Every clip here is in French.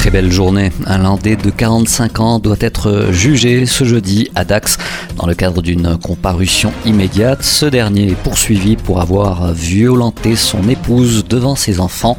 Très belle journée. Un Landais de 45 ans doit être jugé ce jeudi à Dax dans le cadre d'une comparution immédiate. Ce dernier est poursuivi pour avoir violenté son épouse devant ses enfants.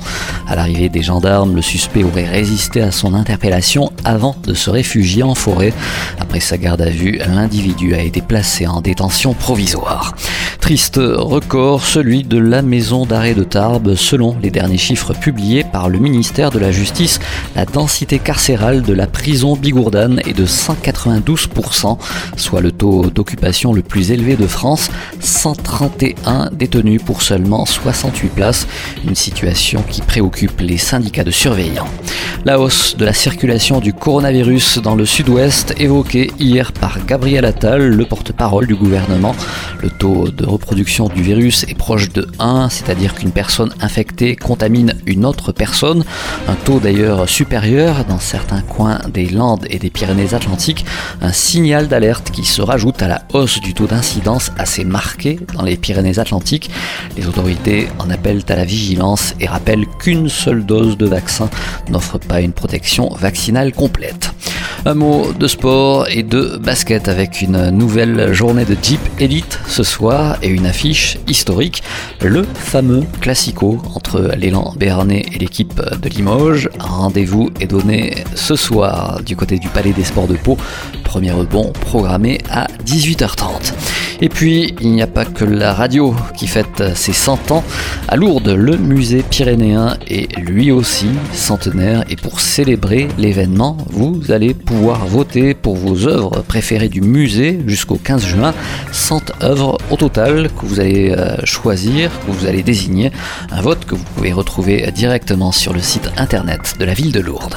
À l'arrivée des gendarmes, le suspect aurait résisté à son interpellation avant de se réfugier en forêt. Après sa garde à vue, l'individu a été placé en détention provisoire. Triste record, celui de la maison d'arrêt de Tarbes. Selon les derniers chiffres publiés par le ministère de la Justice, la densité carcérale de la prison Bigourdane est de 192%, soit le taux d'occupation le plus élevé de France, 131 détenus pour seulement 68 places, une situation qui préoccupe les syndicats de surveillants. La hausse de la circulation du coronavirus dans le sud-ouest évoquée hier par Gabriel Attal, le porte-parole du gouvernement. Le taux de reproduction du virus est proche de 1, c'est-à-dire qu'une personne infectée contamine une autre personne, un taux d'ailleurs supérieur dans certains coins des Landes et des Pyrénées-Atlantiques, un signal d'alerte qui se rajoute à la hausse du taux d'incidence assez marqué dans les Pyrénées-Atlantiques. Les autorités en appellent à la vigilance et rappellent qu'une seule dose de vaccin n'offre pas une protection vaccinale complète. Un mot de sport et de basket avec une nouvelle journée de Jeep Elite ce soir et une affiche historique, le fameux classico entre l'élan béarnais et l'équipe de Limoges. Rendez-vous est donné ce soir du côté du Palais des Sports de Pau. Premier rebond programmé à 18h30. Et puis, il n'y a pas que la radio qui fête ses 100 ans. À Lourdes, le musée pyrénéen est lui aussi centenaire. Et pour célébrer l'événement, vous allez pouvoir voter pour vos œuvres préférées du musée jusqu'au 15 juin. 100 œuvres au total que vous allez euh, choisir, que vous allez désigner. Un vote que vous pouvez retrouver directement sur le site internet de la ville de Lourdes.